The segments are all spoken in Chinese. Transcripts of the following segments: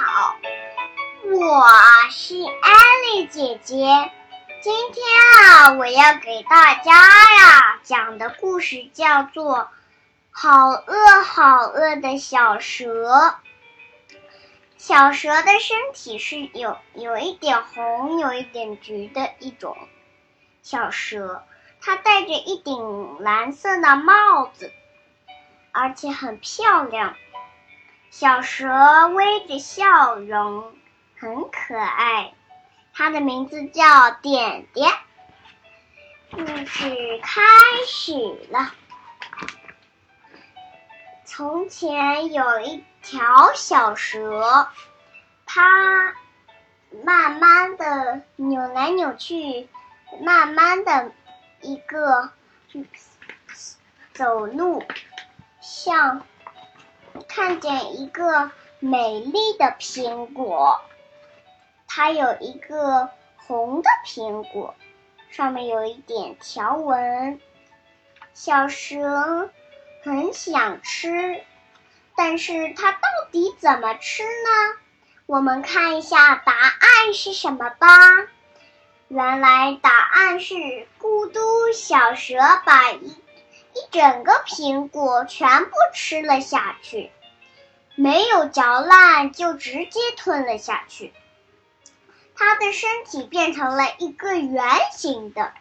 好，我是艾丽姐姐，今天啊我要给大家呀，讲的故事叫做好饿好饿的小蛇。小蛇的身体是有有一点红，有一点橘的一种小蛇，它戴着一顶蓝色的帽子，而且很漂亮。小蛇微着笑容，很可爱。它的名字叫点点。故事开始了。从前有一条小蛇，它慢慢的扭来扭去，慢慢的一个走路，像。看见一个美丽的苹果，它有一个红的苹果，上面有一点条纹。小蛇很想吃，但是它到底怎么吃呢？我们看一下答案是什么吧。原来答案是咕嘟，小蛇把一。一整个苹果全部吃了下去，没有嚼烂就直接吞了下去。它的身体变成了一个圆形的，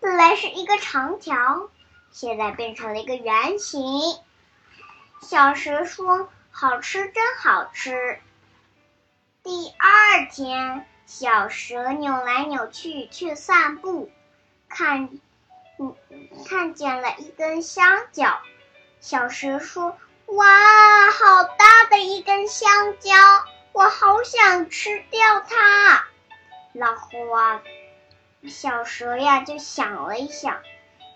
本来是一个长条，现在变成了一个圆形。小蛇说：“好吃，真好吃。”第二天，小蛇扭来扭去去散步，看。嗯，看见了一根香蕉，小蛇说：“哇，好大的一根香蕉，我好想吃掉它。”然后啊，小蛇呀就想了一想，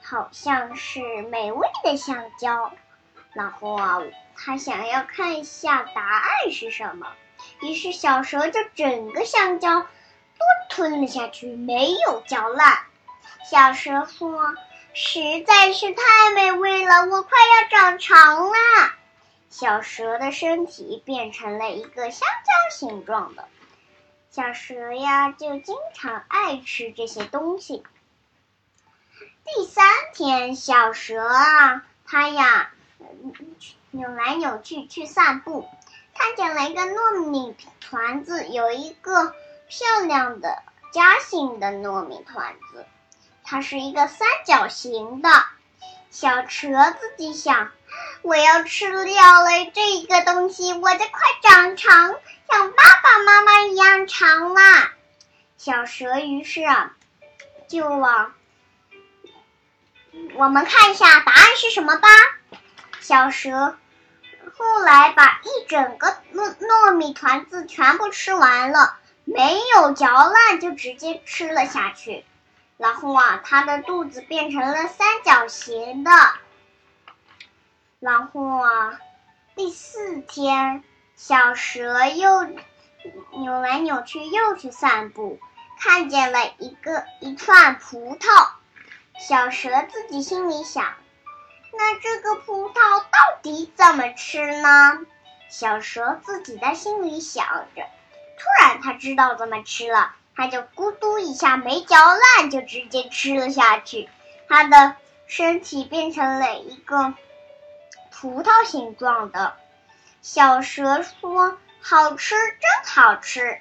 好像是美味的香蕉。然后啊，它想要看一下答案是什么，于是小蛇就整个香蕉都吞了下去，没有嚼烂。小蛇说：“实在是太美味了，我快要长长了。”小蛇的身体变成了一个香蕉形状的。小蛇呀，就经常爱吃这些东西。第三天，小蛇啊，它呀扭来扭去去散步，看见了一个糯米团子，有一个漂亮的夹心的糯米团子。它是一个三角形的，小蛇自己想：“我要吃掉了这个东西，我就快长长，像爸爸妈妈一样长啦。”小蛇于是啊，就往我们看一下答案是什么吧。小蛇后来把一整个糯糯米团子全部吃完了，没有嚼烂，就直接吃了下去。然后啊，它的肚子变成了三角形的。然后啊，第四天，小蛇又扭来扭去，又去散步，看见了一个一串葡萄。小蛇自己心里想：那这个葡萄到底怎么吃呢？小蛇自己在心里想着。突然，他知道怎么吃了。它就咕嘟一下没嚼烂，就直接吃了下去。它的身体变成了一个葡萄形状的。小蛇说：“好吃，真好吃。”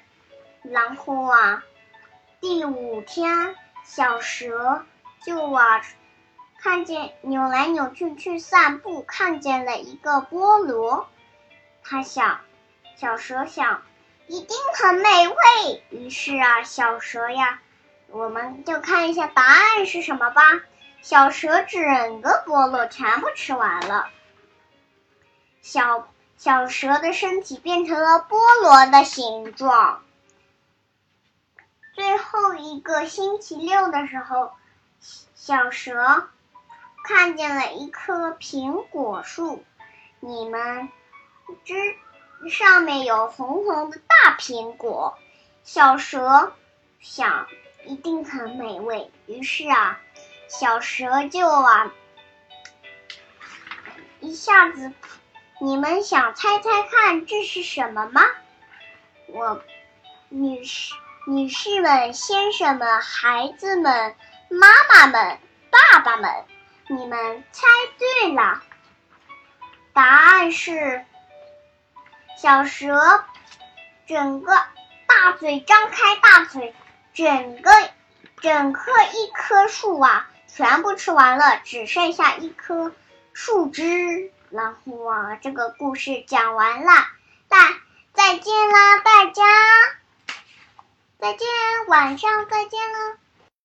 然后啊，第五天，小蛇就啊，看见扭来扭去去散步，看见了一个菠萝。他想，小蛇想。一定很美味。于是啊，小蛇呀，我们就看一下答案是什么吧。小蛇整个菠萝全部吃完了，小小蛇的身体变成了菠萝的形状。最后一个星期六的时候，小蛇看见了一棵苹果树。你们知？上面有红红的大苹果，小蛇想一定很美味。于是啊，小蛇就啊一下子，你们想猜猜看这是什么吗？我女士女士们、先生们、孩子们、妈妈们、爸爸们，你们猜对了，答案是小蛇，整个大嘴张开，大嘴，整个整棵一棵树啊，全部吃完了，只剩下一棵树枝。然后啊，这个故事讲完了，大再见了，大家。再见，晚上再见了。